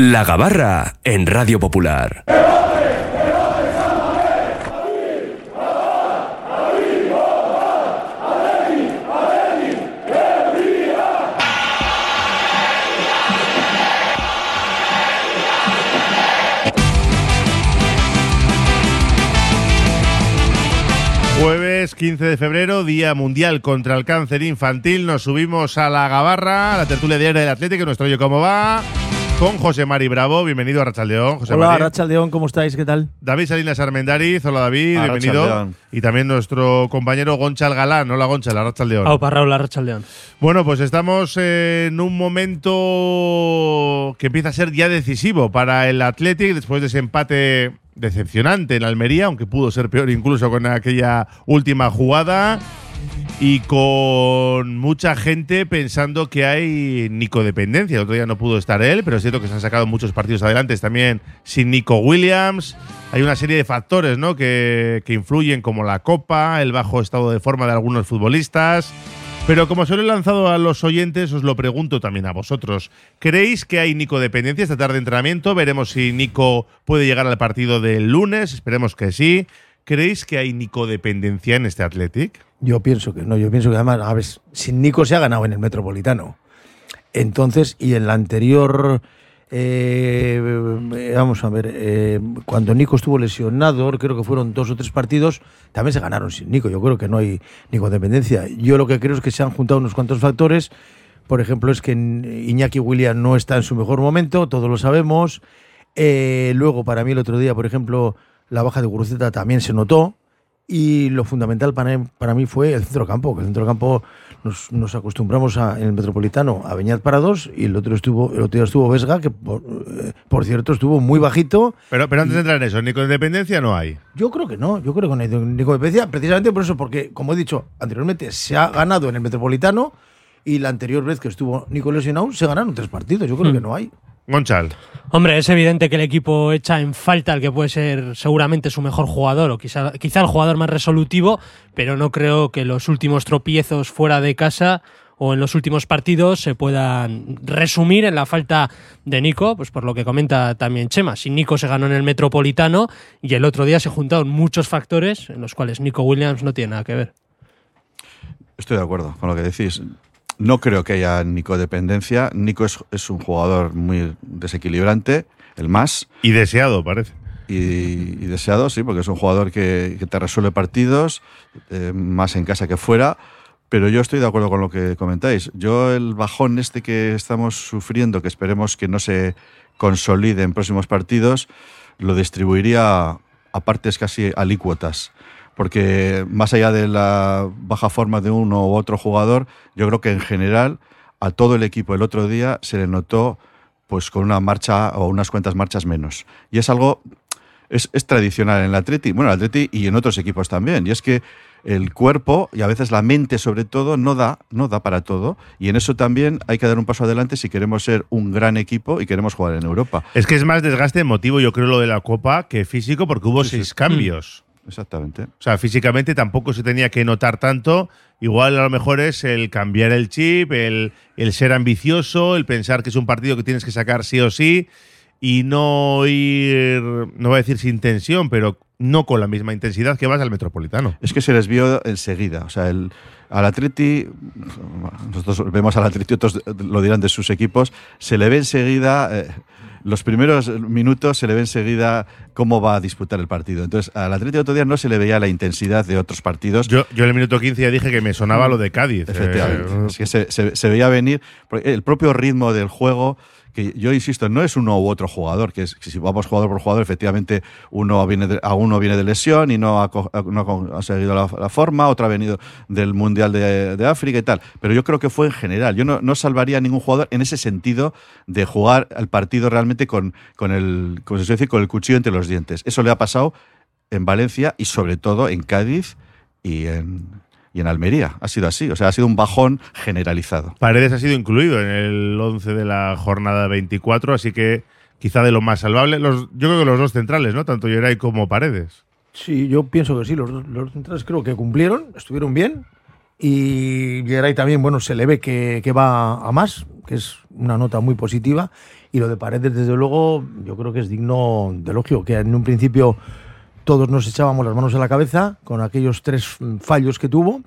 La Gabarra en Radio Popular. Jueves 15 de febrero, Día Mundial contra el Cáncer Infantil. Nos subimos a la Gabarra, a la tertulia diaria del Atlético, nuestro Yo Cómo Va, con José Mari Bravo. Bienvenido a Rachaldeón. José Hola, Mari. Rachaldeón, ¿cómo estáis? ¿Qué tal? David Salinas Armendariz. Hola, David. A bienvenido. Rachaldeón. Y también nuestro compañero Gonchal Galán. Hola, Gonchal, a Rachaldeón. Aupa Raúl Arrachaldeón. Bueno, pues estamos en un momento que empieza a ser ya decisivo para el Athletic después de ese empate decepcionante en Almería, aunque pudo ser peor incluso con aquella última jugada. Y con mucha gente pensando que hay Nico-dependencia. El otro día no pudo estar él, pero es cierto que se han sacado muchos partidos adelante también sin Nico Williams. Hay una serie de factores ¿no? que, que influyen, como la copa, el bajo estado de forma de algunos futbolistas. Pero como se lo he lanzado a los oyentes, os lo pregunto también a vosotros. ¿Creéis que hay Nico dependencia esta tarde de entrenamiento? Veremos si Nico puede llegar al partido del lunes. Esperemos que sí. ¿Creéis que hay Nico dependencia en este Athletic? Yo pienso que no, yo pienso que además, a ver, sin Nico se ha ganado en el Metropolitano. Entonces, y en la anterior, eh, vamos a ver, eh, cuando Nico estuvo lesionado, creo que fueron dos o tres partidos, también se ganaron sin Nico. Yo creo que no hay Nico dependencia. Yo lo que creo es que se han juntado unos cuantos factores. Por ejemplo, es que Iñaki William no está en su mejor momento, todos lo sabemos. Eh, luego, para mí, el otro día, por ejemplo, la baja de Guruceta también se notó. Y lo fundamental para, para mí fue el centrocampo, que el centrocampo nos, nos acostumbramos a, en el Metropolitano a Beñat para dos y el otro estuvo el otro día estuvo Vesga, que por, eh, por cierto estuvo muy bajito. Pero, pero antes de entrar en eso, Nico dependencia no hay. Yo creo que no, yo creo que no hay Nico dependencia, precisamente por eso, porque como he dicho anteriormente, se ha ganado en el Metropolitano y la anterior vez que estuvo Nico lesionado se ganaron tres partidos, yo creo Hmm. que no hay. Gonchal. Hombre, es evidente que el equipo echa en falta al que puede ser seguramente su mejor jugador o quizá, quizá el jugador más resolutivo, pero no creo que los últimos tropiezos fuera de casa o en los últimos partidos se puedan resumir en la falta de Nico, pues por lo que comenta también Chema. Si Nico se ganó en el Metropolitano y el otro día se juntaron muchos factores en los cuales Nico Williams no tiene nada que ver. Estoy de acuerdo con lo que decís. No creo que haya Nico dependencia. Nico es, es un jugador muy desequilibrante, el más, Y deseado, parece. y, y deseado, sí, porque es un jugador que, que te resuelve partidos, eh, más en casa que fuera. Pero yo estoy de acuerdo con lo que comentáis. Yo el bajón este que estamos sufriendo, que esperemos que no se consolide en próximos partidos, lo distribuiría a partes casi alícuotas. Porque más allá de la baja forma de uno u otro jugador, yo creo que en general a todo el equipo el otro día se le notó pues con una marcha o unas cuantas marchas menos. Y es algo es, es tradicional en el Atleti, bueno, en el Atleti y en otros equipos también. Y es que el cuerpo y a veces la mente sobre todo no da, no da para todo. Y en eso también hay que dar un paso adelante si queremos ser un gran equipo y queremos jugar en Europa. Es que es más desgaste emotivo, yo creo, lo de la Copa que físico, porque hubo Sí, sí. seis cambios. Exactamente. O sea, físicamente tampoco se tenía que notar tanto. Igual a lo mejor es el cambiar el chip, el, el ser ambicioso, el pensar que es un partido que tienes que sacar sí o sí y no ir, no voy a decir sin tensión, pero no con la misma intensidad que vas al Metropolitano. Es que se les vio enseguida. O sea, el, al Atleti, nosotros vemos al Atleti, otros lo dirán de sus equipos, se le ve enseguida, eh, los primeros minutos se le ve enseguida cómo va a disputar el partido. Entonces, al Atleti otro día no se le veía la intensidad de otros partidos. Yo, yo en el minuto 15 ya dije que me sonaba lo de Cádiz. Efectivamente. Eh, Es que se, se- se veía venir el propio ritmo del juego. Que yo insisto, no es uno u otro jugador, que, es, que si vamos jugador por jugador, efectivamente uno viene a uno viene de lesión y no ha, co- no ha conseguido la, forma, otro ha venido del Mundial de, África y tal. Pero yo creo que fue en general. Yo no, no salvaría a ningún jugador en ese sentido de jugar al partido realmente con, con, el, se con el cuchillo entre los dientes. Eso le ha pasado en Valencia y sobre todo en Cádiz y en, y en Almería. Ha sido así, o sea, ha sido un bajón generalizado. Paredes ha sido incluido en el 11 de la jornada 24, así que quizá de lo más salvable. Los, yo creo que los dos centrales, ¿no? Tanto Geray como Paredes. Sí, yo pienso que sí, los, dos- los centrales creo que cumplieron, estuvieron bien. Y Geray también, bueno, se le ve que, que va a más, que es una nota muy positiva. Y lo de Paredes, desde luego, yo creo que es digno de elogio, que en un principio todos nos echábamos las manos a la cabeza con aquellos tres mm, fallos que tuvo.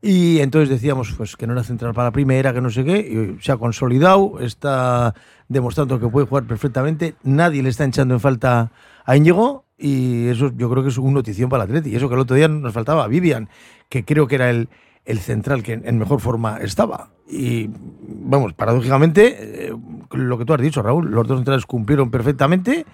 Y entonces decíamos pues que no era central para la primera, que no sé qué, y se ha consolidado, está demostrando que puede jugar perfectamente, nadie le está echando en falta a Íñigo y eso yo creo que es una notición para el Atleti. Y eso que el otro día nos faltaba a Vivian, que creo que era el, el central que en mejor forma estaba. Y vamos, paradójicamente, eh, lo que tú has dicho, Raúl, los dos centrales cumplieron perfectamente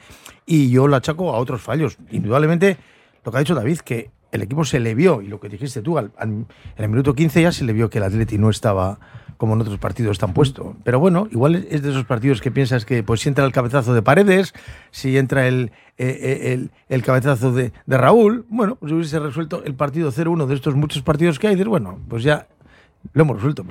y yo lo achaco a otros fallos. Indudablemente, lo que ha dicho David, que el equipo se le vio, y lo que dijiste tú, al- al- en el minuto 15 ya se le vio que el Atleti no estaba como en otros partidos están puesto. Pero bueno, igual es de esos partidos que piensas que pues si entra el cabezazo de Paredes, si entra el, eh, eh, el, el cabezazo de, de Raúl, bueno, pues hubiese resuelto el partido 0-1 de estos muchos partidos que hay, dices, bueno, pues ya lo hemos resuelto.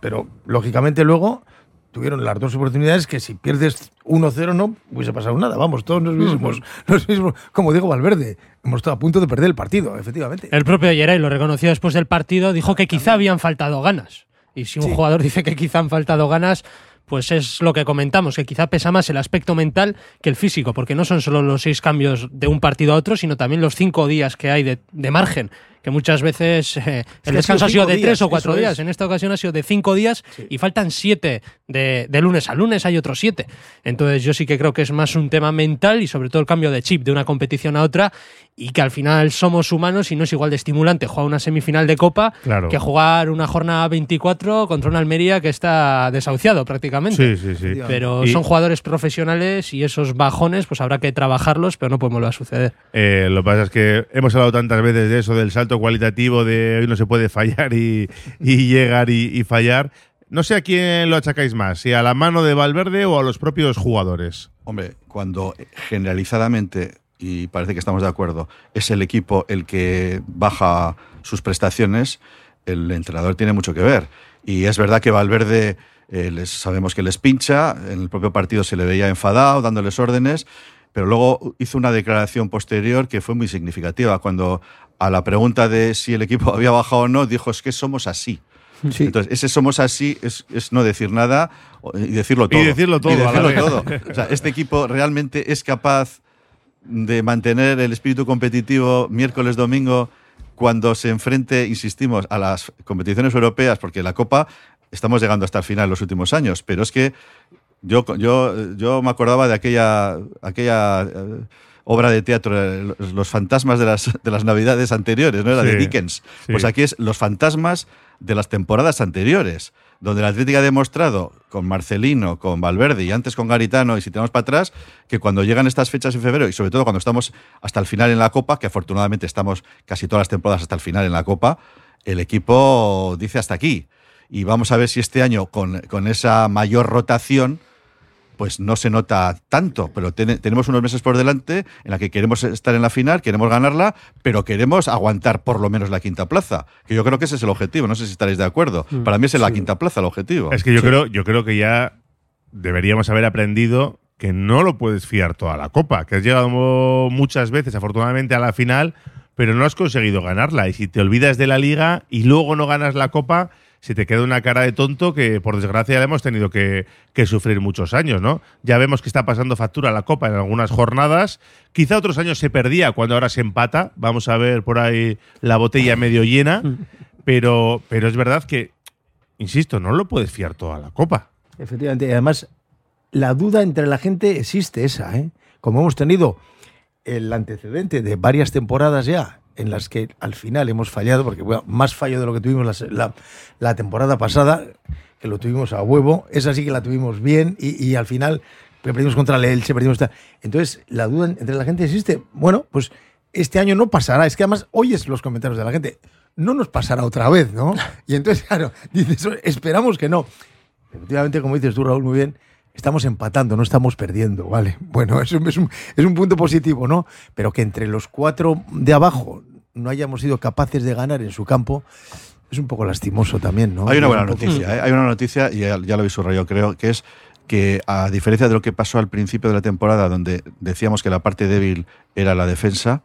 Pero lógicamente luego tuvieron las dos oportunidades que si pierdes 1-0 no hubiese pasado nada. Vamos, todos nos hubiésemos, nos hubiésemos- como digo Valverde, hemos estado a punto de perder el partido, efectivamente. El propio Yeray lo reconoció después del partido, dijo que quizá habían faltado ganas. Y si un Sí. jugador dice que quizá han faltado ganas, pues es lo que comentamos, que quizá pesa más el aspecto mental que el físico, porque no son solo los seis cambios de un partido a otro, sino también los cinco días que hay de, de margen, que muchas veces eh, el ha descanso sido ha sido de días, tres o cuatro días. es. En esta ocasión ha sido de cinco días y faltan siete de, de lunes a lunes, hay otros siete. Entonces yo sí que creo que es más un tema mental y sobre todo el cambio de chip de una competición a otra y que al final somos humanos y no es igual de estimulante jugar una semifinal de Copa Claro. que jugar una jornada 24 contra una Almería que está desahuciado prácticamente. Sí, sí, sí. Pero Y- son jugadores profesionales y esos bajones pues habrá que trabajarlos, pero no podemos volver a suceder. Eh, lo que pasa es que hemos hablado tantas veces de eso, del salto cualitativo, de hoy no se puede fallar y, llegar y, y fallar. No sé a quién lo achacáis más, si a la mano de Valverde o a los propios jugadores. Hombre, cuando generalizadamente, y parece que estamos de acuerdo, es el equipo el que baja sus prestaciones, el entrenador tiene mucho que ver. Y es verdad que Valverde, eh, les, sabemos que les pincha, en el propio partido se le veía enfadado, dándoles órdenes, pero luego hizo una declaración posterior que fue muy significativa, cuando a la pregunta de si el equipo había bajado o no, dijo, es que somos así. Sí. Entonces, ese somos así es, es no decir nada y decirlo todo. decirlo todo Y decirlo todo. O sea, este equipo realmente es capaz de mantener el espíritu competitivo miércoles, domingo, cuando se enfrente, insistimos, a las competiciones europeas, porque la Copa estamos llegando hasta el final en los últimos años, pero es que yo, yo, yo me acordaba de aquella, aquella eh, obra de teatro, eh, los, fantasmas de las, de las navidades anteriores, ¿no? Era de Sí, Dickens. sí. Pues aquí es los fantasmas de las temporadas anteriores, donde la Atlética ha demostrado con Marcelino, con Valverde y antes con Garitano, y si tenemos para atrás, que cuando llegan estas fechas en febrero, y sobre todo cuando estamos hasta el final en la Copa, que afortunadamente estamos casi todas las temporadas hasta el final en la Copa, el equipo dice hasta aquí. Y vamos a ver si este año, con, con esa mayor rotación, pues no se nota tanto, pero ten- tenemos unos meses por delante en la que queremos estar en la final, queremos ganarla, pero queremos aguantar por lo menos la quinta plaza, que yo creo que ese es el objetivo, no sé si estaréis de acuerdo. Para mí es la quinta plaza el objetivo. Es que yo creo, yo creo que ya deberíamos haber aprendido que no lo puedes fiar toda la copa, que has llegado muchas veces, afortunadamente, a la final, pero no has conseguido ganarla. Y si te olvidas de la liga y luego no ganas la copa, se te queda una cara de tonto que, por desgracia, hemos tenido que, que sufrir muchos años, ¿no? Ya vemos que está pasando factura la copa en algunas jornadas. Quizá otros años se perdía cuando ahora se empata. Vamos a ver por ahí la botella medio llena. Pero, pero es verdad que, insisto, no lo puedes fiar toda la copa. Efectivamente, y además la duda entre la gente existe esa, ¿eh? Como hemos tenido el antecedente de varias temporadas ya en las que al final hemos fallado, porque bueno, más fallo de lo que tuvimos la, la- la temporada pasada, que lo tuvimos a huevo, esa sí que la tuvimos bien y, y al final perdimos contra el Elche, perdimos... Entonces, la duda entre la gente existe. Bueno, pues este año no pasará. Es que además oyes los comentarios de la gente. No nos pasará otra vez, ¿no? Y entonces, claro, dices, esperamos que no. Efectivamente, como dices tú, Raúl, muy bien, estamos empatando, no estamos perdiendo, ¿vale? Bueno, es un, es un- es un punto positivo, ¿no? Pero que entre los cuatro de abajo no hayamos sido capaces de ganar en su campo es un poco lastimoso también, ¿no? Hay una buena un poco- noticia, ¿eh? hay una noticia, y ya, ya lo habéis subrayado, creo, que es que a diferencia de lo que pasó al principio de la temporada, donde decíamos que la parte débil era la defensa,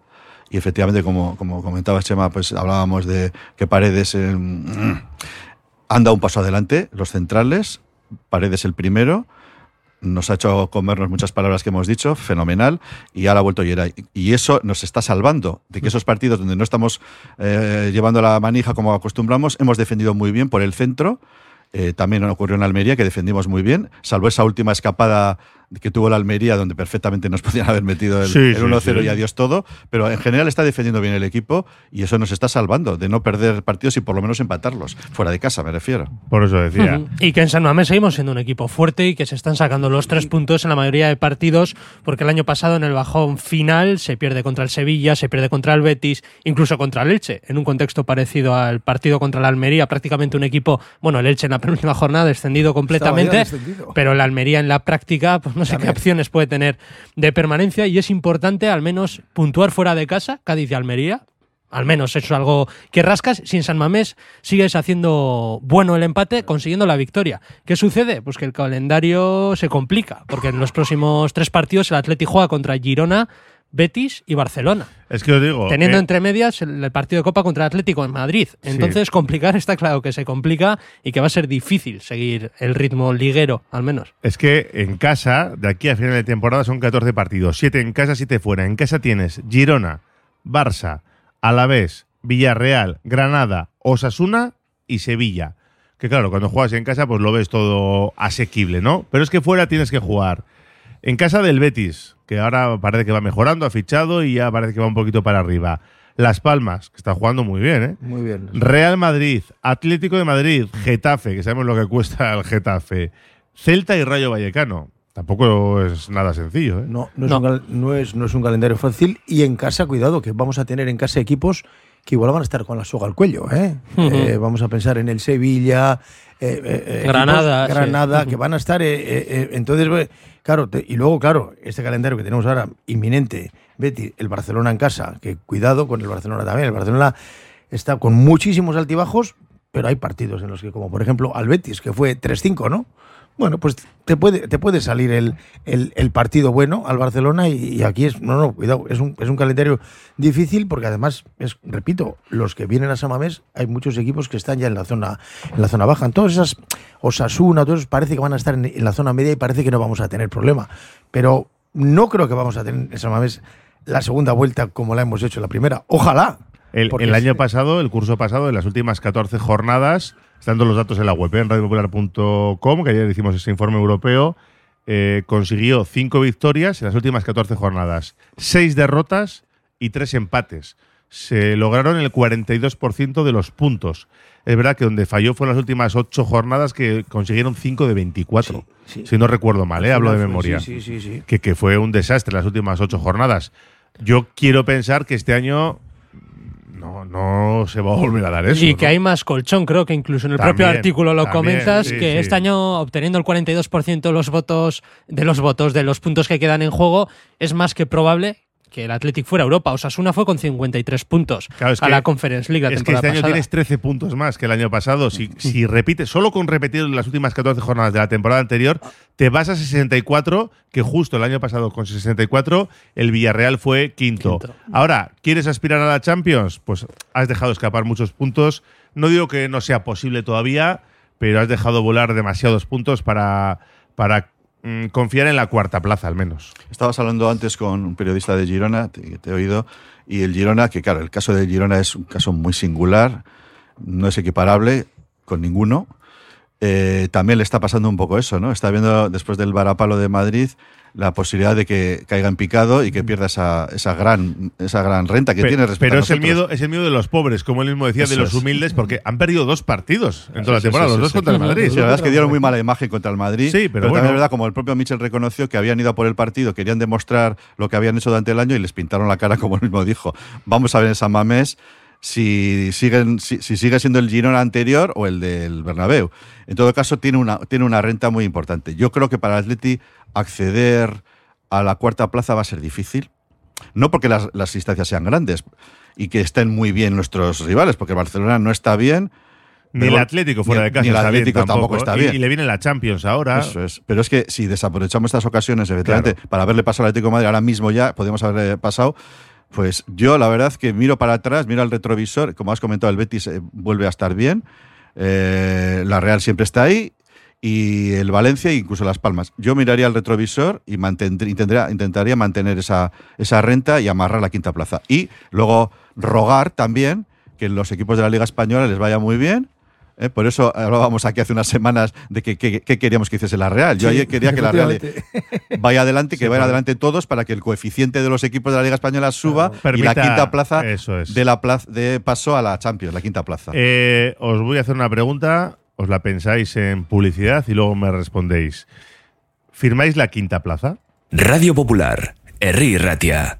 y efectivamente, como, como comentaba Chema, pues hablábamos de que Paredes eh, mm, han dado un paso adelante, los centrales, Paredes el primero, nos ha hecho comernos muchas palabras que hemos dicho, fenomenal, y ahora ha vuelto Yeray. Y eso nos está salvando de que esos partidos donde no estamos eh, llevando la manija como acostumbramos, hemos defendido muy bien por el centro. Eh, también ocurrió en Almería, que defendimos muy bien, salvo esa última escapada que tuvo la Almería, donde perfectamente nos podían haber metido el, Sí, el sí, 1-0 sí. y adiós todo, pero en general está defendiendo bien el equipo y eso nos está salvando de no perder partidos y por lo menos empatarlos, fuera de casa me refiero. Por eso decía. Ujú. Y que en San Mamés seguimos siendo un equipo fuerte y que se están sacando los tres puntos en la mayoría de partidos, porque el año pasado en el bajón final se pierde contra el Sevilla, se pierde contra el Betis, incluso contra el Elche, en un contexto parecido al partido contra la Almería, prácticamente un equipo, bueno, el Elche en la penúltima jornada descendido completamente, descendido. pero el Almería en la práctica, pues no sé qué opciones puede tener de permanencia y es importante al menos puntuar fuera de casa, Cádiz y Almería, al menos eso es algo que rascas. Si en San Mamés sigues haciendo bueno el empate, consiguiendo la victoria. ¿Qué sucede? Pues que el calendario se complica, porque en los próximos tres partidos el Atleti juega contra Girona, Betis y Barcelona. Es que os digo. Teniendo eh, entre medias el, el partido de Copa contra el Atlético en Madrid. Entonces, complicar está claro que se complica y que va a ser difícil seguir el ritmo liguero, al menos. Es que en casa, de aquí a final de temporada, son 14 partidos. 7 en casa, 7 fuera. En casa tienes Girona, Barça, Alavés, Villarreal, Granada, Osasuna y Sevilla. Que claro, cuando juegas en casa, pues lo ves todo asequible, ¿no? Pero es que fuera tienes que jugar. En casa del Betis, que ahora parece que va mejorando, ha fichado y ya parece que va un poquito para arriba. Las Palmas, que está jugando muy bien, ¿eh? Muy bien. Real Madrid, Atlético de Madrid, Getafe, que sabemos lo que cuesta el Getafe, Celta y Rayo Vallecano. Tampoco es nada sencillo, ¿eh? No, no, Es No. un, cal- no es, no es un calendario fácil. Y en casa, cuidado, que vamos a tener en casa equipos que igual van a estar con la soga al cuello. ¿eh? Eh, vamos a pensar en el Sevilla, eh, eh, eh, Granada, equipos-. Granada, que van a estar. entonces, eh, claro, te- y luego, claro, este calendario que tenemos ahora inminente, Betty, el Barcelona en casa, que cuidado con el Barcelona también. El Barcelona está con muchísimos altibajos, pero hay partidos en los que, como por ejemplo al Betis, que fue 3-5, ¿no? Bueno, pues te puede, te puede salir el, el- el partido bueno al Barcelona y, y aquí es, no, no, cuidado, es un, es un calendario difícil porque además, es, repito, los que vienen a Samamés, hay muchos equipos que están ya en la zona, en la zona baja. En todas esas, Osasuna, todos parece que van a estar en, en la zona media y parece que no vamos a tener problema. Pero no creo que vamos a tener en Samamés la segunda vuelta como la hemos hecho en la primera. Ojalá. El, el año pasado, el curso pasado, en las últimas 14 jornadas, están todos los datos en la web, ¿eh? en radiopopular.com, que ayer hicimos ese informe europeo, eh, consiguió 5 victorias en las últimas 14 jornadas, 6 derrotas y 3 empates. Se lograron el 42% de los puntos. Es verdad que donde falló fue en las últimas 8 jornadas que consiguieron 5 de 24. Sí, sí. Si no recuerdo mal, ¿eh? hablo de memoria Sí, sí, sí. sí. que, que fue un desastre las últimas ocho jornadas. Yo quiero pensar que este año no, no se va a volver a dar eso. y ¿no? que hay más colchón, creo que incluso en el También, propio artículo lo también, comentas, sí, que sí. este año obteniendo el 42% de los votos, de los votos, de los puntos que quedan en juego, es más que probable que el Athletic fuera Europa. Osasuna fue con 53 puntos Claro, a la Conference League la Es que este año pasada. tienes 13 puntos más que el año pasado. Si, si repites, solo con repetir las últimas 14 jornadas de la temporada anterior, te vas a 64, que justo el año pasado con 64 el Villarreal fue quinto. Quinto. Ahora, ¿quieres aspirar a la Champions? Pues has dejado escapar muchos puntos. No digo que no sea posible todavía, pero has dejado volar demasiados puntos para, para mm, confiar en la cuarta plaza, al menos. Estabas hablando antes con un periodista de Girona, te, te he oído, y el Girona, que claro, el caso de Girona es un caso muy singular, no es equiparable con ninguno. Eh, también le está pasando un poco eso, ¿no? Está viendo después del varapalo de Madrid la posibilidad de que caiga en picado y que pierda esa, esa gran esa gran renta que tiene respecto pero a es el miedo es el miedo de los pobres como él mismo decía de los es. humildes porque han perdido dos partidos en toda la Sí, temporada sí, los dos contra el Madrid Sí, la verdad es que dieron muy mala imagen contra el Madrid. Sí, pero bueno. también es verdad, como el propio Mitchell reconoció que habían ido a por el partido, querían demostrar lo que habían hecho durante el año y les pintaron la cara, como él mismo dijo. Vamos a ver en San Mamés si, siguen, si, si sigue siendo el Girona anterior o el del Bernabéu. En todo caso, tiene una, tiene una renta muy importante. Yo creo que para el Atleti acceder a la cuarta plaza va a ser difícil. No porque las, las instancias sean grandes y que estén muy bien nuestros rivales, porque Barcelona no está bien. ni el Atlético fuera ni- de casa ni el está Atlético tampoco está Y- bien. y, le viene la Champions ahora Eso es. Pero es que si desaprovechamos estas ocasiones, efectivamente, para haberle pasado al Atlético de Madrid, ahora mismo ya podemos haberle pasado. Pues yo, la verdad, que miro para atrás, miro al retrovisor, como has comentado, el Betis eh, vuelve a estar bien, eh, la Real siempre está ahí, y el Valencia incluso Las Palmas. Yo miraría el retrovisor y mantendría, intentaría, intentaría mantener esa, esa renta y amarrar la quinta plaza. Y luego rogar también que los equipos de la Liga Española les vaya muy bien. ¿Eh? Por eso hablábamos aquí hace unas semanas de que, que- que queríamos que hiciese la Real. Yo Sí, ayer quería que la Real vaya adelante, que Sí, vayan adelante todos para que el coeficiente de los equipos de la Liga Española suba y Permita- la quinta plaza eso es. de la plaza de paso a la Champions, la quinta plaza. Eh, os voy a hacer una pregunta, os la pensáis en publicidad y luego me respondéis. ¿Firmáis la quinta plaza? Radio Popular, Herri Ratia.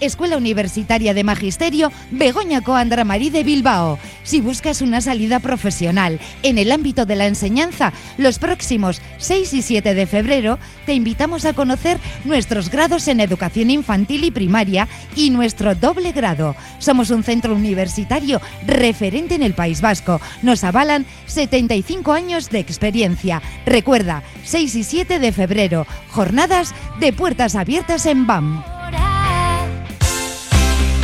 Escuela Universitaria de Magisterio Begoña Coandra Marí de Bilbao. Si buscas una salida profesional en el ámbito de la enseñanza, los próximos 6 y 7 de febrero te invitamos a conocer nuestros grados en educación infantil y primaria y nuestro doble grado. Somos un centro universitario referente en el País Vasco. Nos avalan 75 años de experiencia. Recuerda, 6 y 7 de febrero, jornadas de puertas abiertas en BAM.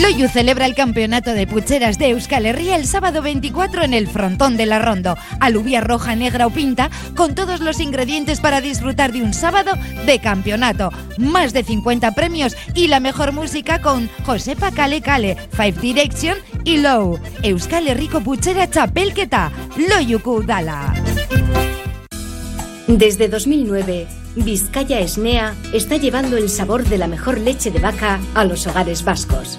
Loyu celebra el campeonato de pucheras de Euskal Herria el sábado 24 en el frontón de la Rondo. Alubia roja, negra o pinta, con todos los ingredientes para disfrutar de un sábado de campeonato. Más de 50 premios y la mejor música con Josepa Kale Kale, Five Direction y Low. Euskal Herriko puchera txapelketa, Loyuku Dala. Desde 2009, Vizcaya Esnea está llevando el sabor de la mejor leche de vaca a los hogares vascos.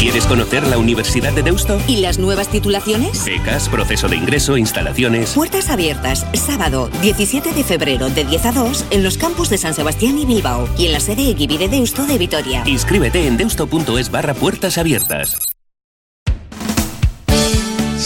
¿Quieres conocer la Universidad de Deusto? ¿Y las nuevas titulaciones? Becas, proceso de ingreso, instalaciones. Puertas abiertas, sábado 17 de febrero de 10 a 2 en los campus de San Sebastián y Bilbao y en la sede Equivi de Deusto de Vitoria. Inscríbete en deusto.es barra puertas abiertas.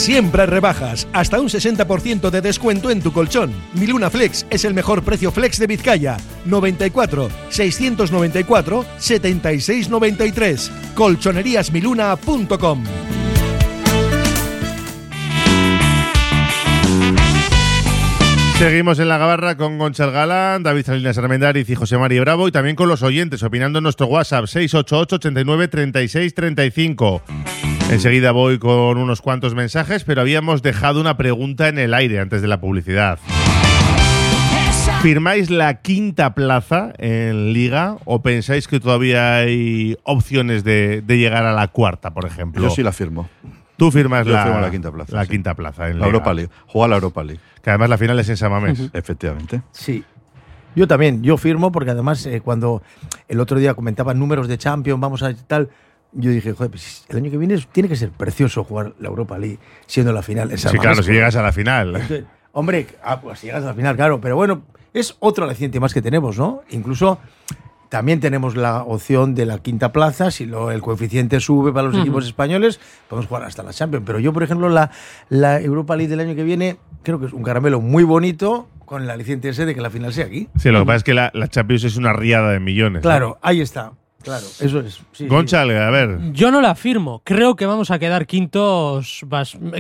Siempre rebajas, hasta un 60% de descuento en tu colchón. Miluna Flex es el mejor precio flex de Vizcaya. 94 694 7693. Colchoneríasmiluna.com. Seguimos en la gabarra con Gonchal Galán, David Salinas Armendariz y José María Bravo y también con los oyentes opinando en nuestro WhatsApp 688 89 36 35. Enseguida voy con unos cuantos mensajes, pero habíamos dejado una pregunta en el aire antes de la publicidad. ¿Firmáis la quinta plaza en liga o pensáis que todavía hay opciones de, de llegar a la cuarta, por ejemplo? Yo sí la firmo. Tú firmas Yo la, firmo la quinta plaza, La sí. quinta plaza en La liga. Europa League. Juega la Europa League. Que además la final es en Samamés. Efectivamente. Sí. Yo también, yo firmo porque además eh, cuando el otro día comentaban números de Champions, vamos a tal, yo dije, joder, pues el año que viene tiene que ser precioso jugar la Europa League siendo la final en San Sí, claro, si llegas a la final. Entonces, Hombre, ah, pues si llegas al final, claro. Pero bueno, es otro aliciente más que tenemos, ¿no? Incluso también tenemos la opción de la quinta plaza. Si lo- el coeficiente sube para los Ujú. equipos españoles, podemos jugar hasta la Champions. Pero yo, por ejemplo, la, la Europa League del año que viene, creo que es un caramelo muy bonito con el aliciente ese de que la final sea aquí. Sí, lo que pasa es que la, la Champions es una riada de millones. ¿no? Claro, ahí está. Claro, eso es. sí, a ver. Yo no la afirmo. Creo que vamos a quedar quintos.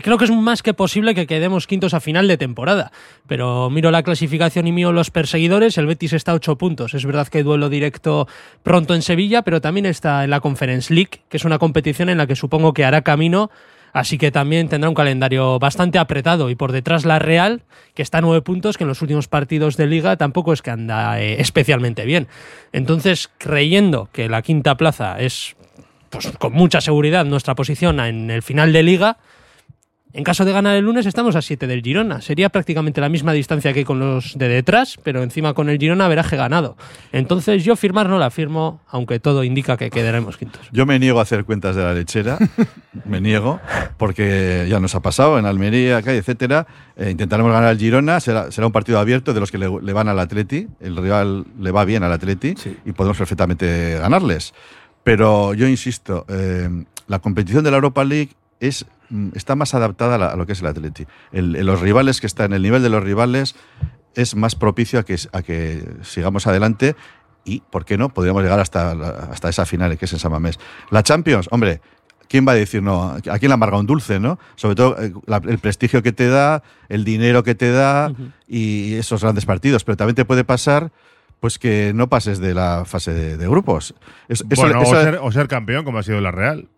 Creo que es más que posible que quedemos quintos a final de temporada. Pero miro la clasificación y miro los perseguidores. El Betis está a 8 puntos. Es verdad que hay duelo directo pronto en Sevilla, pero también está en la Conference League, que es una competición en la que supongo que hará camino. Así que también tendrá un calendario bastante apretado. Y por detrás la Real, que está a nueve puntos, que en los últimos partidos de liga tampoco es que anda eh, especialmente bien. Entonces, creyendo que la quinta plaza es pues, con mucha seguridad nuestra posición en el final de liga. En caso de ganar el lunes estamos a 7 del Girona. Sería prácticamente la misma distancia que con los de detrás, pero encima con el Girona veraje ganado. Entonces yo firmar no la firmo, aunque todo indica que quedaremos quintos. Yo me niego a hacer cuentas de la lechera, me niego, porque ya nos ha pasado en Almería, acá, etcétera. Eh, intentaremos ganar al Girona, será, será un partido abierto de los que le, le van al Atleti, el rival le va bien al Atleti y podemos perfectamente ganarles. Pero yo insisto, eh, la competición de la Europa League es, está más adaptada a, lo que es el Atleti. El- el- los rivales que están, el nivel de los rivales es más propicio a que, a que sigamos adelante y, ¿por qué no? Podríamos llegar hasta, la- hasta esa final que es en San Mamés. La Champions, hombre, ¿quién va a decir no? ¿A quién le amarga un dulce, no? Sobre todo eh, la- el prestigio que te da, el dinero que te da y esos grandes partidos. Pero también te puede pasar pues que no pases de la fase de, de grupos. Es- bueno, eso- o, ser, o ser campeón, como ha sido la Real.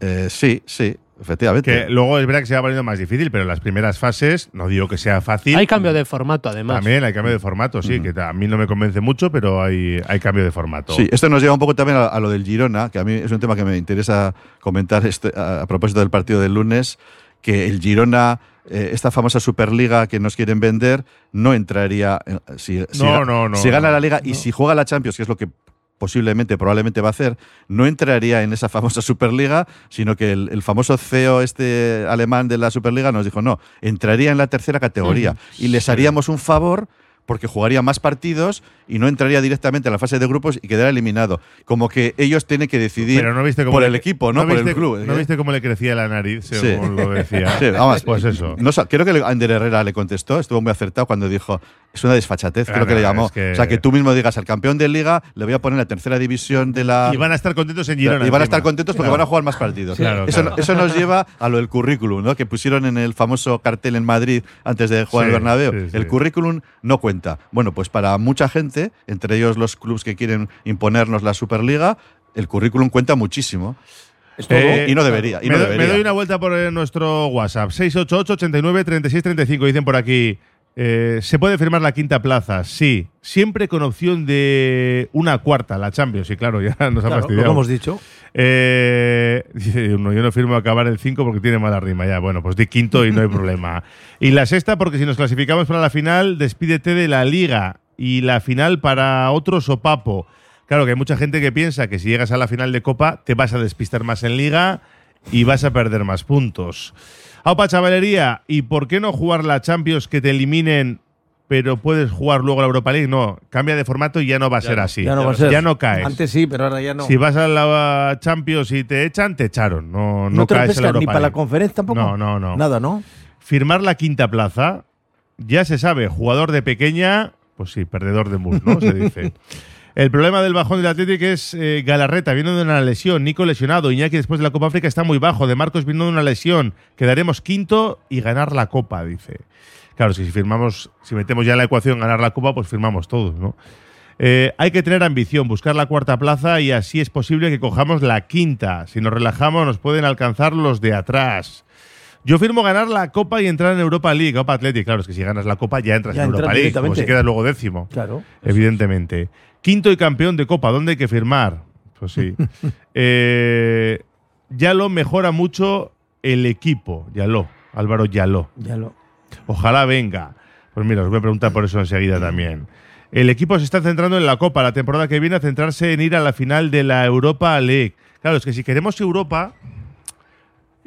eh, sí, sí, efectivamente. Que luego es verdad que se va poniendo más difícil, pero en las primeras fases, no digo que sea fácil. Hay cambio de formato además. También hay cambio de formato, sí, que a mí no me convence mucho, pero hay, hay cambio de formato. Sí, esto nos lleva un poco también a, a lo del Girona, que a mí es un tema que me interesa comentar este- a, a propósito del partido del lunes, que el Girona, eh, esta famosa Superliga que nos quieren vender, no entraría. en- si, si No, no, no, Si gana no, la Liga y si juega la Champions, que es lo que posiblemente, probablemente va a hacer, no entraría en esa famosa Superliga, sino que el, el famoso CEO este alemán de la Superliga nos dijo, no, entraría en la tercera categoría Ujú. y les haríamos un favor porque jugaría más partidos y no entraría directamente a la fase de grupos y quedaría eliminado. Como que ellos tienen que decidir Pero no viste cómo por el equipo, no, por viste, el club. ¿No ¿eh? viste cómo le crecía la nariz, según lo decía? Sí, vamos, pues eso. No creo que Ander Herrera le contestó, estuvo muy acertado cuando dijo, es una desfachatez, creo Claro, que le llamó. es que- O sea, que tú mismo digas, al campeón de liga le voy a poner la tercera división de la... Y van a estar contentos en Girona. Y van a estar contentos porque Claro. van a jugar más partidos. Claro, eso, eso nos lleva a lo del currículum, ¿no? que pusieron en el famoso cartel en Madrid antes de jugar Sí, el Bernabéu. sí, sí. El currículum no cuenta. Bueno, pues para mucha gente, entre ellos los clubes que quieren imponernos la Superliga, el currículum cuenta muchísimo. Eh, y no debería. Y me, no doy- me debería. doy una vuelta por nuestro WhatsApp. 688 89 36 35. Dicen por aquí. Eh, ¿Se puede firmar la quinta plaza? Sí. Siempre con opción de una cuarta, la Champions. Y claro, ya nos ha fastidiado. lo hemos dicho. Eh, dice uno, yo no firmo acabar el 5 porque tiene mala rima. Ya, bueno, pues di quinto y no hay problema. Y la sexta, porque si nos clasificamos para la final, despídete de la liga. Y la final para otro sopapo. Claro que hay mucha gente que piensa que si llegas a la final de Copa te vas a despistar más en liga y vas a perder más puntos. Aupa Chavalería, ¿y por qué no jugar la Champions que te eliminen pero puedes jugar luego la Europa League? No, cambia de formato y ya no va a ser así. Ya no va a ser. Ya no caes. Antes sí, pero ahora ya no. Si vas a la Champions y te echan, te echaron. No, no, no te lo caes en la pescan ni Europa para la conferencia tampoco. No, no, no. Nada, ¿no? Firmar la quinta plaza, ya se sabe, jugador de pequeña, pues sí, perdedor de mus, ¿no? Se dice. El problema del bajón del Atlético es eh, Galarreta, viene de una lesión, Nico lesionado, Iñaki después de la Copa África está muy bajo, De Marcos vino de una lesión, quedaremos quinto y ganar la Copa, dice. Claro, si firmamos, si metemos ya en la ecuación ganar la Copa, pues firmamos todos, ¿no? Eh, hay que tener ambición, buscar la cuarta plaza y así es posible que cojamos la quinta. Si nos relajamos nos pueden alcanzar los de atrás. Yo firmo ganar la Copa y entrar en Europa League, Copa Athletic. Claro, es que si ganas la Copa ya entras Ya en Europa League, como si quedas luego décimo. Claro. Evidentemente. Quinto y campeón de Copa, ¿dónde hay que firmar? Pues sí. eh, Yalo mejora mucho el equipo. Yalo, Álvaro Yalo. Ya lo. Ojalá venga. Pues mira, os voy a preguntar por eso enseguida también. El equipo se está centrando en la Copa. La temporada que viene a centrarse en ir a la final de la Europa League. Claro, es que si queremos Europa,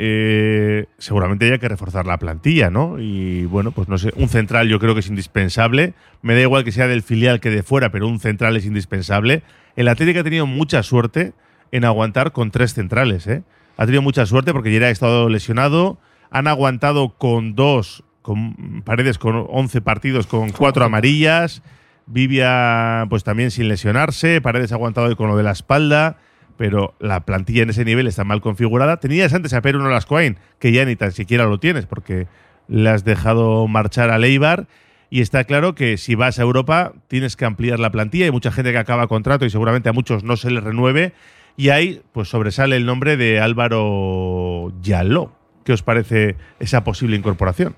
eh, seguramente haya que reforzar la plantilla, ¿no? Y bueno, pues no sé, un central yo creo que es indispensable. Me da igual que sea del filial que de fuera, pero un central es indispensable. El Atlético ha tenido mucha suerte en aguantar con tres centrales, ¿eh? Ha tenido mucha suerte porque ya ha estado lesionado. Han aguantado con dos, con paredes con 11 partidos, con cuatro amarillas. Vivia, pues también sin lesionarse. Paredes ha aguantado con lo de la espalda pero la plantilla en ese nivel está mal configurada. Tenías antes a Pedro Lascoain, que ya ni tan siquiera lo tienes, porque le has dejado marchar a Leibar. Y está claro que si vas a Europa tienes que ampliar la plantilla. Hay mucha gente que acaba contrato y seguramente a muchos no se les renueve. Y ahí pues sobresale el nombre de Álvaro Yaló. ¿Qué os parece esa posible incorporación?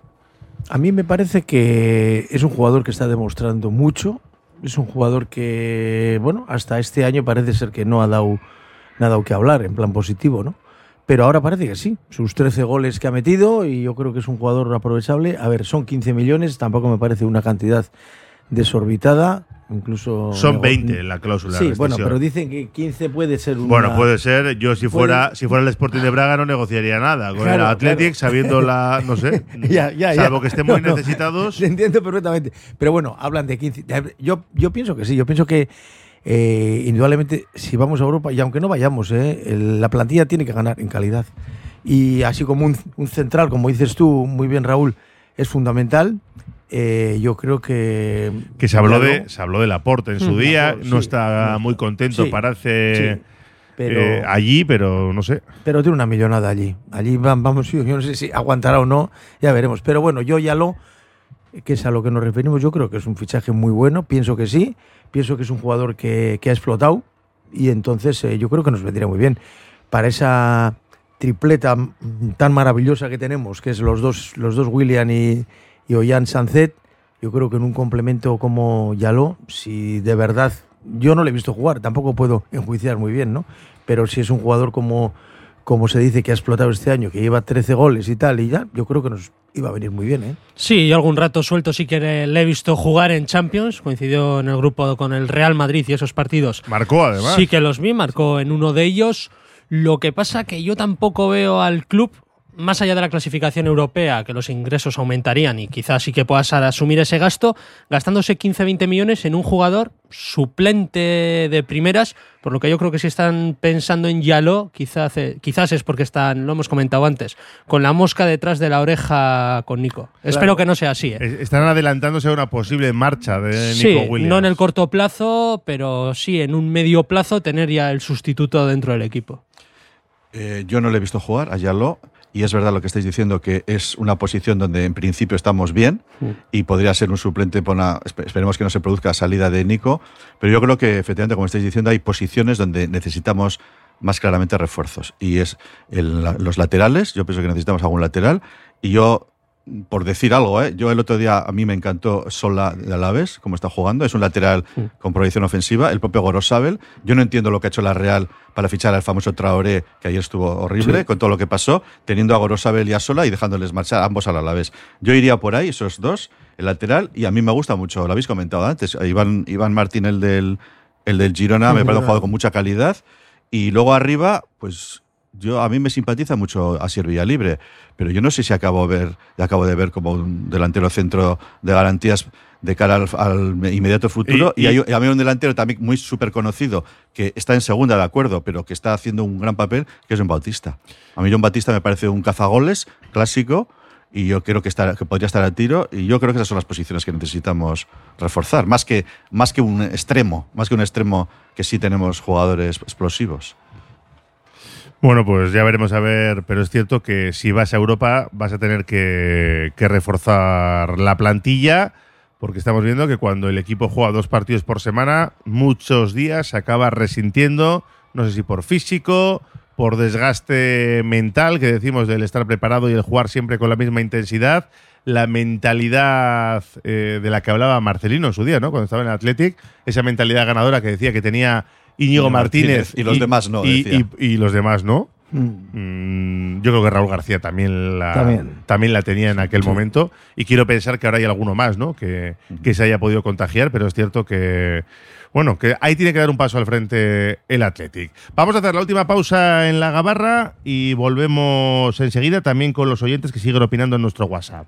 A mí me parece que es un jugador que está demostrando mucho. Es un jugador que, bueno, hasta este año parece ser que no ha dado nada que hablar en plan positivo, ¿no? Pero ahora parece que sí. Sus 13 goles que ha metido y yo creo que es un jugador aprovechable. A ver, son 15 millones, tampoco me parece una cantidad desorbitada. Incluso. Son 20 la cláusula. Sí, bueno, pero dicen que 15 puede ser un. Bueno, puede ser. Yo, si fuera si fuera el Sporting de Braga, no negociaría nada con el Athletic, sabiendo la. No sé. ya, ya, salvo que estén muy necesitados. Te entiendo perfectamente. Pero bueno, hablan de 15. Yo, yo pienso que sí. Yo pienso que eh, indudablemente, si vamos a Europa, y aunque no vayamos, eh, la plantilla tiene que ganar en calidad. Y así como un, central, como dices tú muy bien, Raúl, es fundamental. Eh, yo creo que. Que se habló, de, se habló del aporte en su mm, día, no está muy contento, parece. Pero, allí, pero no sé. Pero tiene una millonada allí. Allí vamos, yo no sé si aguantará o no, ya veremos. Pero bueno, yo ya lo, que es a lo que nos referimos, yo creo que es un fichaje muy bueno, pienso que sí pienso que es un jugador que, ha explotado y entonces eh, yo creo que nos vendría muy bien. Para esa tripleta tan maravillosa que tenemos, que es los dos, los dos William y, y Ollán Sanzet, yo creo que en un complemento como Yaló, si de verdad, yo no le he visto jugar, tampoco puedo enjuiciar muy bien, ¿no? Pero si es un jugador como, como se dice que ha explotado este año, que lleva 13 goles y tal, y ya, yo creo que nos iba a venir muy bien, ¿eh? Sí, yo algún rato suelto sí que le he visto jugar en Champions, coincidió en el grupo con el Real Madrid y esos partidos. Marcó además. Sí que los vi, marcó en uno de ellos. Lo que pasa que yo tampoco veo al club más allá de la clasificación europea, que los ingresos aumentarían y quizás sí que puedas asumir ese gasto, gastándose 15-20 millones en un jugador suplente de primeras, por lo que yo creo que si están pensando en Yalo, quizás, quizás es porque están, lo hemos comentado antes, con la mosca detrás de la oreja con Nico. Espero que no sea así. ¿eh? Están adelantándose a una posible marcha de Nico sí, Williams. No en el corto plazo, pero sí en un medio plazo tener ya el sustituto dentro del equipo. Eh, yo no le he visto jugar a Yalo y es verdad lo que estáis diciendo, que es una posición donde en principio estamos bien y podría ser un suplente, esperemos que no se produzca salida de Nico, pero yo creo que efectivamente, como estáis diciendo, hay posiciones donde necesitamos más claramente refuerzos. Y es los laterales, yo pienso que necesitamos algún lateral, y yo por decir algo, ¿eh? yo el otro día a mí me encantó Sola de Alaves, como está jugando, es un lateral con proyección ofensiva, el propio Gorosabel, yo no entiendo lo que ha hecho la Real para fichar al famoso Traoré, que ayer estuvo horrible, con todo lo que pasó, teniendo a Gorosabel y a Sola y dejándoles marchar ambos al Alaves. Yo iría por ahí, esos dos, el lateral, y a mí me gusta mucho, lo habéis comentado antes, Iván, Iván Martín, el del, el del Girona, me parece un jugador con mucha calidad, y luego arriba, pues yo a mí me simpatiza mucho a Libre, pero yo no sé si acabo, ver, acabo de ver como un delantero centro de garantías de cara al, inmediato futuro. Y, hay, a mí un delantero también muy súper conocido, que está en segunda, de acuerdo, pero que está haciendo un gran papel, que es John Bautista. A mí John Bautista me parece un cazagoles clásico y yo creo que, que podría estar a tiro y yo creo que esas son las posiciones que necesitamos reforzar, más que, más que un extremo, más que un extremo que sí tenemos jugadores explosivos. Bueno, pues ya veremos a ver, pero es cierto que si vas a Europa vas a tener que, reforzar la plantilla, porque estamos viendo que cuando el equipo juega dos partidos por semana, muchos días se acaba resintiendo, no sé si por físico, por desgaste mental, que decimos del estar preparado y el jugar siempre con la misma intensidad, la mentalidad eh, de la que hablaba Marcelino en su día, ¿no? Cuando estaba en Athletic, esa mentalidad ganadora que decía que tenía Íñigo Martínez, y los demás no. Y, los demás no. Mm, yo creo que Raúl García también la, También. también la tenía en aquel momento. Y quiero pensar que ahora hay alguno más, ¿no? Que, que se haya podido contagiar, pero es cierto que. Bueno, que ahí tiene que dar un paso al frente el Athletic. Vamos a hacer la última pausa en la gabarra y volvemos enseguida también con los oyentes que siguen opinando en nuestro WhatsApp.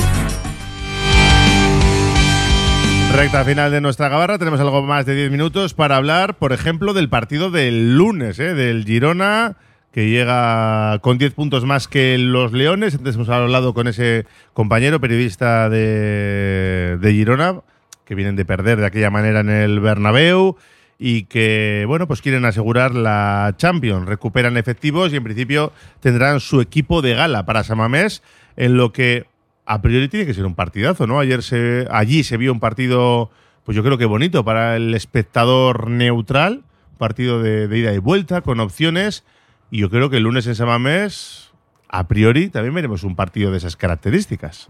Recta final de nuestra gabarra, tenemos algo más de 10 minutos para hablar, por ejemplo, del partido del lunes, ¿eh? del Girona, que llega con 10 puntos más que los Leones. Antes hemos hablado con ese compañero periodista de, Girona, que vienen de perder de aquella manera en el Bernabéu y que, bueno, pues quieren asegurar la Champions. Recuperan efectivos y en principio tendrán su equipo de gala para Samamés, en lo que a priori tiene que ser un partidazo, ¿no? Ayer se, allí se vio un partido, pues yo creo que bonito para el espectador neutral, partido de, de ida y vuelta, con opciones, y yo creo que el lunes en Samamés, a priori, también veremos un partido de esas características.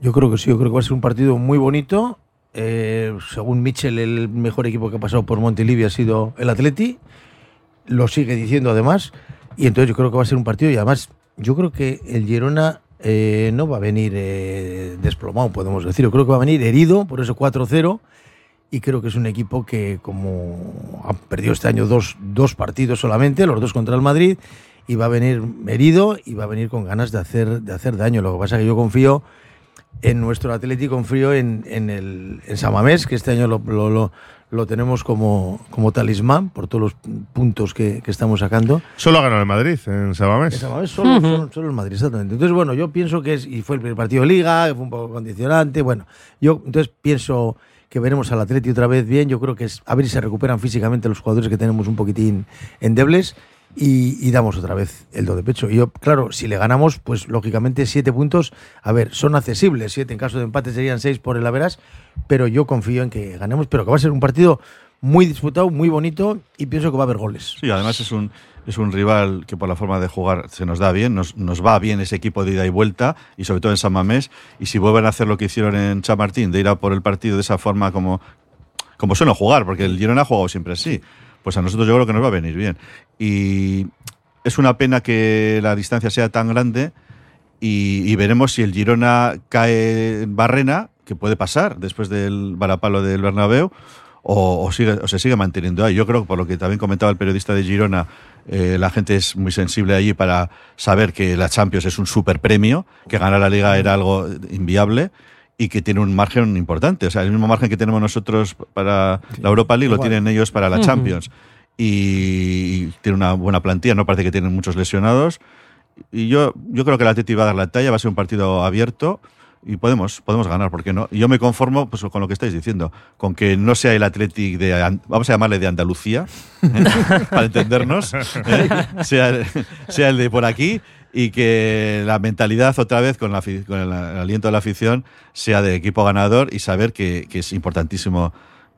Yo creo que sí, yo creo que va a ser un partido muy bonito. Eh, según Mitchell, el mejor equipo que ha pasado por Montilivi ha sido el Atleti. Lo sigue diciendo además. Y entonces yo creo que va a ser un partido y además yo creo que el Girona eh, no va a venir eh, desplomado, podemos decir. Yo creo que va a venir herido por ese 4-0 y creo que es un equipo que como ha perdido este año dos, dos partidos solamente, los dos contra el Madrid, y va a venir herido y va a venir con ganas de hacer, de hacer daño. Lo que pasa es que yo confío en nuestro Atlético, confío en, en, el, en Samamés, que este año lo, lo, lo, lo tenemos como, como talismán por todos los puntos que, que estamos sacando. Solo ha ganado el Madrid en Sabamés. En Sabamés solo, solo, solo el Madrid, exactamente. Entonces, bueno, yo pienso que es, y fue el primer partido de Liga, que fue un poco condicionante, bueno, yo entonces pienso que veremos al Atleti otra vez bien, yo creo que es a ver si se recuperan físicamente los jugadores que tenemos un poquitín endebles y, y, damos otra vez el do de pecho. Y yo, claro, si le ganamos, pues lógicamente siete puntos, a ver, son accesibles, siete en caso de empate serían seis por el Averas, pero yo confío en que ganemos, pero que va a ser un partido muy disputado, muy bonito y pienso que va a haber goles. Sí, además es un, es un rival que por la forma de jugar se nos da bien, nos, nos va bien ese equipo de ida y vuelta y sobre todo en San Mamés y si vuelven a hacer lo que hicieron en Chamartín, de ir a por el partido de esa forma como, como suelen jugar, porque el Girona ha jugado siempre así, pues a nosotros yo creo que nos va a venir bien. Y es una pena que la distancia sea tan grande y, veremos si el Girona cae en Barrena, que puede pasar después del varapalo del Bernabéu, o, se sigue manteniendo ahí. Yo creo que por lo que también comentaba el periodista de Girona, eh, la gente es muy sensible allí para saber que la Champions es un super premio, que ganar la liga era algo inviable y que tiene un margen importante. O sea, el mismo margen que tenemos nosotros para sí, la Europa League igual. lo tienen ellos para la Champions. Y tiene una buena plantilla, no parece que tienen muchos lesionados. Y yo, yo creo que el Atleti va a dar la talla, va a ser un partido abierto y podemos, podemos ganar, ¿por qué no? Y yo me conformo pues, con lo que estáis diciendo, con que no sea el Athletic de, vamos a llamarle de Andalucía, ¿eh? para entendernos, ¿eh? sea, sea, el de por aquí y que la mentalidad otra vez con, la, con el, aliento de la afición sea de equipo ganador y saber que, que es importantísimo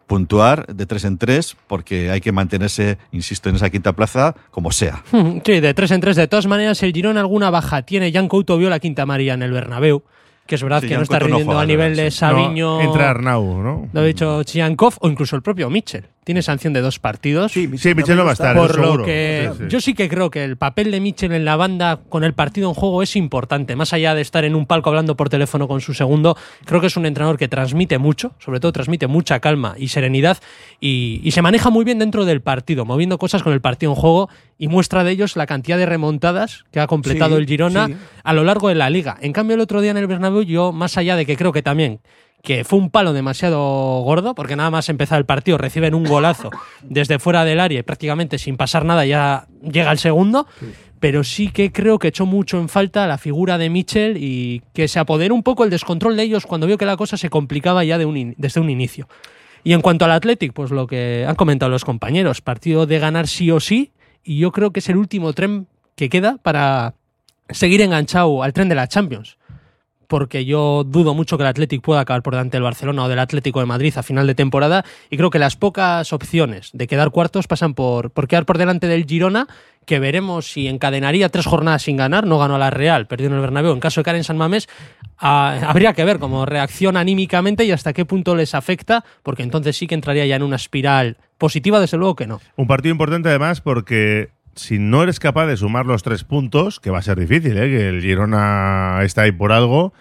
puntuar de tres en tres porque hay que mantenerse, insisto, en esa quinta plaza como sea. Sí, de tres en tres. De todas maneras, el Girón alguna baja tiene. Jan Couto vio la quinta María en el Bernabéu que es verdad sí, que no está rindiendo no a nivel de Sabiño. No, entra Arnau, ¿no? Lo ha dicho Chiankov o incluso el propio Mitchell. Tiene sanción de dos partidos. Sí, sí Mitchell no va a estar. Por seguro. lo que sí, sí. yo sí que creo que el papel de Mitchell en la banda con el partido en juego es importante. Más allá de estar en un palco hablando por teléfono con su segundo, creo que es un entrenador que transmite mucho, sobre todo transmite mucha calma y serenidad y, y se maneja muy bien dentro del partido, moviendo cosas con el partido en juego y muestra de ellos la cantidad de remontadas que ha completado sí, el Girona sí. a lo largo de la liga. En cambio, el otro día en el Bernabéu, yo, más allá de que creo que también que fue un palo demasiado gordo, porque nada más empezar el partido reciben un golazo desde fuera del área y prácticamente sin pasar nada ya llega el segundo. Sí. Pero sí que creo que echó mucho en falta la figura de Mitchell y que se apoderó un poco el descontrol de ellos cuando vio que la cosa se complicaba ya de un desde un inicio. Y en cuanto al Athletic, pues lo que han comentado los compañeros, partido de ganar sí o sí, y yo creo que es el último tren que queda para seguir enganchado al tren de la Champions. Porque yo dudo mucho que el Athletic pueda acabar por delante del Barcelona o del Atlético de Madrid a final de temporada. Y creo que las pocas opciones de quedar cuartos pasan por, por quedar por delante del Girona, que veremos si encadenaría tres jornadas sin ganar. No ganó a la Real, perdió en el Bernabéu. En caso de Karen San Mamés, ah, habría que ver cómo reacciona anímicamente y hasta qué punto les afecta, porque entonces sí que entraría ya en una espiral positiva, desde luego que no. Un partido importante además porque si no eres capaz de sumar los tres puntos, que va a ser difícil, ¿eh? que el Girona está ahí por algo,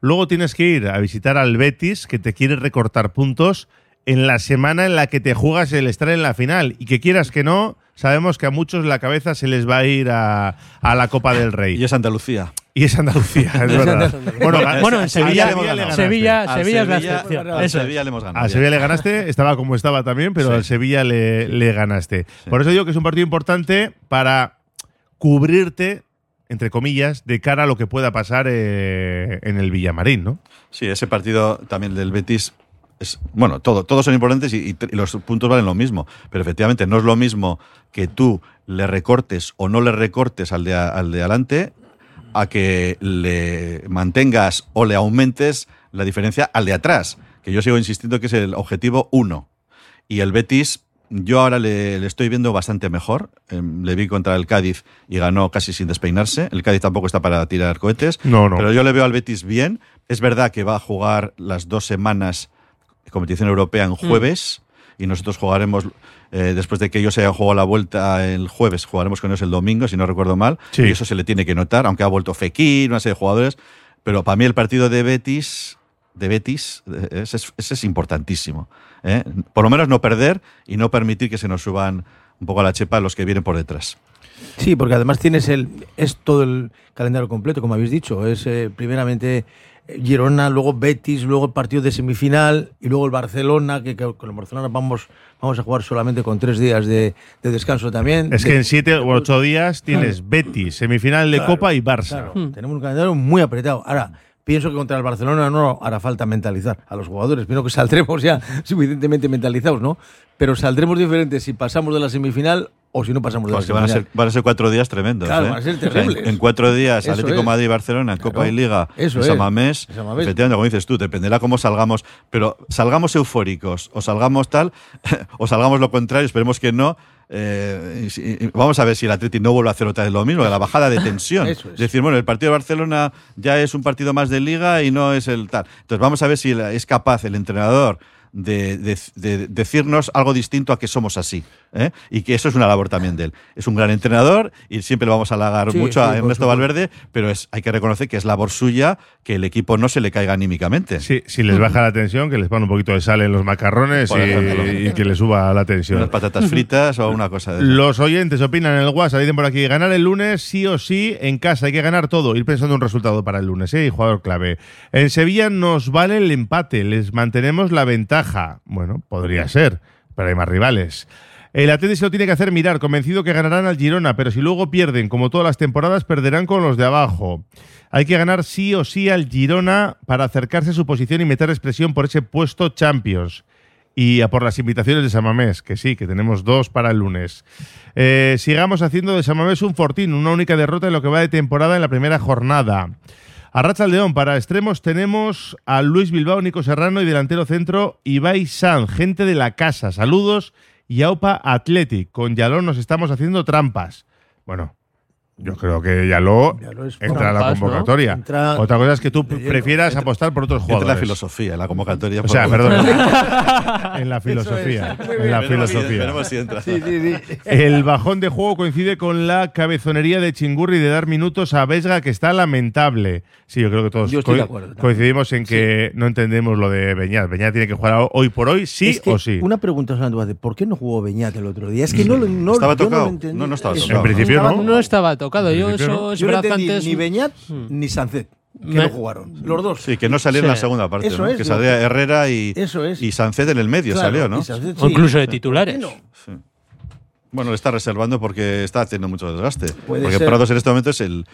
luego tienes que ir a visitar al Betis, que te quiere recortar puntos en la semana en la que te juegas el estar en la final. Y que quieras que no, sabemos que a muchos la cabeza se les va a ir a, a la Copa del Rey. Y es Andalucía. Y es Andalucía, es verdad. bueno, bueno, en Sevilla, Sevilla, Sevilla, Sevilla, es la excepción. A Sevilla le hemos ganado. A Sevilla le ganaste, estaba como estaba también, pero sí. al Sevilla le, le ganaste. Sí. Por eso digo que es un partido importante para cubrirte entre comillas, de cara a lo que pueda pasar eh, en el Villamarín, ¿no? Sí, ese partido también del Betis es, bueno, todo, todos son importantes y, y, los puntos valen lo mismo, pero efectivamente no es lo mismo que tú le recortes o no le recortes al de, al de adelante a que le mantengas o le aumentes la diferencia al de atrás, que yo sigo insistiendo que es el objetivo uno. Y el Betis, yo ahora le, le estoy viendo bastante mejor. Eh, le vi contra el Cádiz y ganó casi sin despeinarse. El Cádiz tampoco está para tirar cohetes. No, no. Pero yo le veo al Betis bien. Es verdad que va a jugar las dos semanas competición europea en jueves mm. y nosotros jugaremos eh, después de que ellos hayan jugado la vuelta el jueves, jugaremos con ellos el domingo, si no recuerdo mal. Sí. Y eso se le tiene que notar, aunque ha vuelto Fekir, una serie de jugadores. Pero para mí el partido de Betis de Betis, eh, ese es, ese es importantísimo. ¿eh? Por lo menos no perder y no permitir que se nos suban un poco a la chepa los que vienen por detrás. Sí, porque además tienes el es todo el calendario completo, como habéis dicho. Es eh, primeramente Girona, luego Betis, luego el partido de semifinal y luego el Barcelona, que, que con el Barcelona vamos, vamos a jugar solamente con tres días de, de descanso también. Es De- que en siete u ocho días tienes Betis, semifinal de Claro, Copa y Barça. claro, Tenemos un calendario muy apretado. Ahora, pienso que contra el Barcelona no hará falta mentalizar a los jugadores. Pienso que saldremos ya suficientemente mentalizados, ¿no? Pero saldremos diferentes si pasamos de la semifinal o si no pasamos de la Porque van a, ser, van a ser cuatro días tremendos. Claro, ¿eh? van a ser O sea, en- terribles. en, cuatro días, Eso Atlético es. Madrid y Barcelona, Copa Claro. y Liga, Eso es. San Mamés. En San Mamés. Efectivamente, como dices tú, dependerá cómo salgamos. Pero salgamos eufóricos o salgamos tal, o salgamos lo contrario, esperemos que no. eh, vamos a ver si el Atlético no vuelve a hacer otra vez lo mismo, la bajada de tensión. Es. Decir, bueno, el partido de Barcelona ya es un partido más de liga y no es el tal. Entonces vamos a ver si es capaz el entrenador de, de- de decirnos algo distinto a que somos así. ¿eh? Y que eso es una labor también de él. Es un gran entrenador y siempre le vamos a halagar Sí, mucho sí, a Ernesto. Valverde, pero es, hay que reconocer que es labor suya que el equipo no se le caiga anímicamente. Sí, si les baja la tensión, que les ponga un poquito de sal en los macarrones y, y que les suba la tensión. Unas patatas fritas o una cosa de. Los oyentes opinan en el WhatsApp, dicen por aquí, ganar el lunes sí o sí en casa, hay que ganar todo, ir pensando un resultado para el lunes, ¿eh? Y jugador clave. En Sevilla nos vale el empate, les mantenemos la ventaja. Bueno, podría ser, pero hay más rivales. El Atlético se lo tiene que hacer mirar, convencido que ganarán al Girona, pero si luego pierden, como todas las temporadas, perderán con los de abajo. Hay que ganar sí o sí al Girona para acercarse a su posición y meter expresión por ese puesto Champions y a por las invitaciones de Samamés, que sí, que tenemos dos para el lunes. Eh, sigamos haciendo de Samamés un fortín, una única derrota en lo que va de temporada en la primera jornada. A Racha León, para extremos tenemos a Luis Bilbao, Nico Serrano y delantero centro Ibai San, gente de la casa. Saludos y Aupa Athletic. Con Yaló nos estamos haciendo trampas. Bueno, yo creo que Yaló Yaló es entra a la trampas, ¿no? convocatoria. Entra Otra cosa es que tú prefieras apostar por otros Entra jugadores. la filosofía, la convocatoria. O sea, por- perdón. en la filosofía. Es. En la filosofía. veremos si entra. Sí, sí, sí. El bajón de juego coincide con la cabezonería de Chingurri de dar minutos a Vesga, que está lamentable. Sí, yo creo que todos acuerdo también. coincidimos en que no entendemos lo de Beñat. Beñat tiene que jugar hoy por hoy, sí Es que o sí. Una pregunta, Duarte, ¿por qué no jugó Beñat el otro día? Es que no lo no, ¿Estaba yo no lo tocado? entendí. No, no estaba tocado. En principio no. no estaba tocado. En Yo principio eso no. es Yo no verdad que entendí antes. ni Beñat Mm. ni Sancet, que Me- no jugaron. Los dos. Sí, que no salió en la Sí. segunda parte, Eso ¿no? es, que ¿no? salía Herrera y, Eso es. y Sancet en el medio Claro, salió, ¿no? O sí. incluso de titulares. No. Sí. Bueno, le está reservando porque está haciendo mucho desgaste. Puede porque ser. Prados en este momento es el,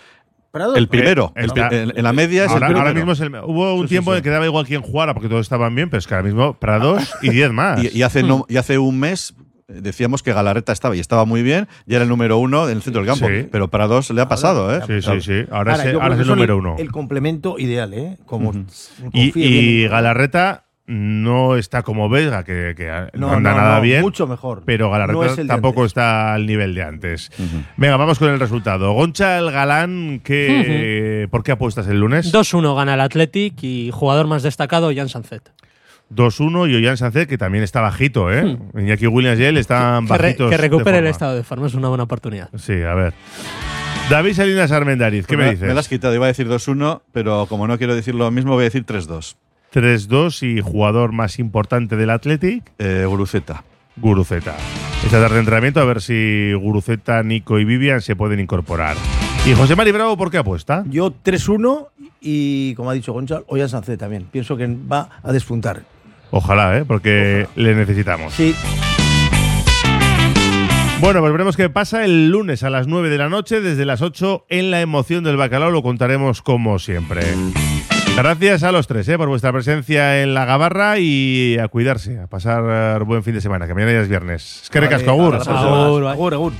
Prados, el primero. Eh, El está- pri- en, la media es ahora, el primero. ahora mismo es el- hubo un Sí, sí, tiempo sí. en que daba igual quién jugara porque todos estaban bien, pero es que ahora mismo Prados y 10 más. Y, y hace, no- y hace un mes eh, decíamos que Galarreta estaba y estaba muy bien y era el número uno en el centro del campo. Sí. Pero Prados le ha pasado, ¿eh? Sí, sí, sí. Ahora, es, ahora el número uno. El complemento ideal, ¿eh? Como. Y, Galarreta no está como Vesga, que, que no, No, anda no, nada no, bien. mucho mejor. Pero Galarreta es tampoco está al nivel de antes. Venga, vamos con el resultado. Goncha el Galán, que, ¿por qué apuestas el lunes? 2-1 gana el Athletic y jugador más destacado, Jan Sanzet. 2-1 y Ollán Sánchez, que también está bajito, ¿eh? Iñaki Williams y él están Que, re- bajitos. que recupere el estado de forma, es una buena oportunidad. Sí, a ver. David Salinas Armendariz, ¿qué Pues me dices? Me la has quitado, iba a decir 2-1, pero como no quiero decir lo mismo, voy a decir 3-2. 3-2 y jugador más importante del Athletic, Eh, Guruceta. Guruceta. Esta tarde de entrenamiento a ver si Guruceta, Nico y Vivian se pueden incorporar. Y José Mari Bravo, ¿por qué apuesta? Yo 3-1 y, como ha dicho Gonzalo, Ollán Sancet también. Pienso que va a despuntar. Ojalá, ¿eh? Porque le necesitamos. Sí. Bueno, pues veremos qué pasa el lunes a las 9 de la noche, desde las 8 en la emoción del bacalao, lo contaremos como siempre. Gracias a los tres ¿eh? por vuestra presencia en la gabarra y a cuidarse, a pasar buen fin de semana, que mañana ya es viernes. Es que recasco, agur. Agur, agur.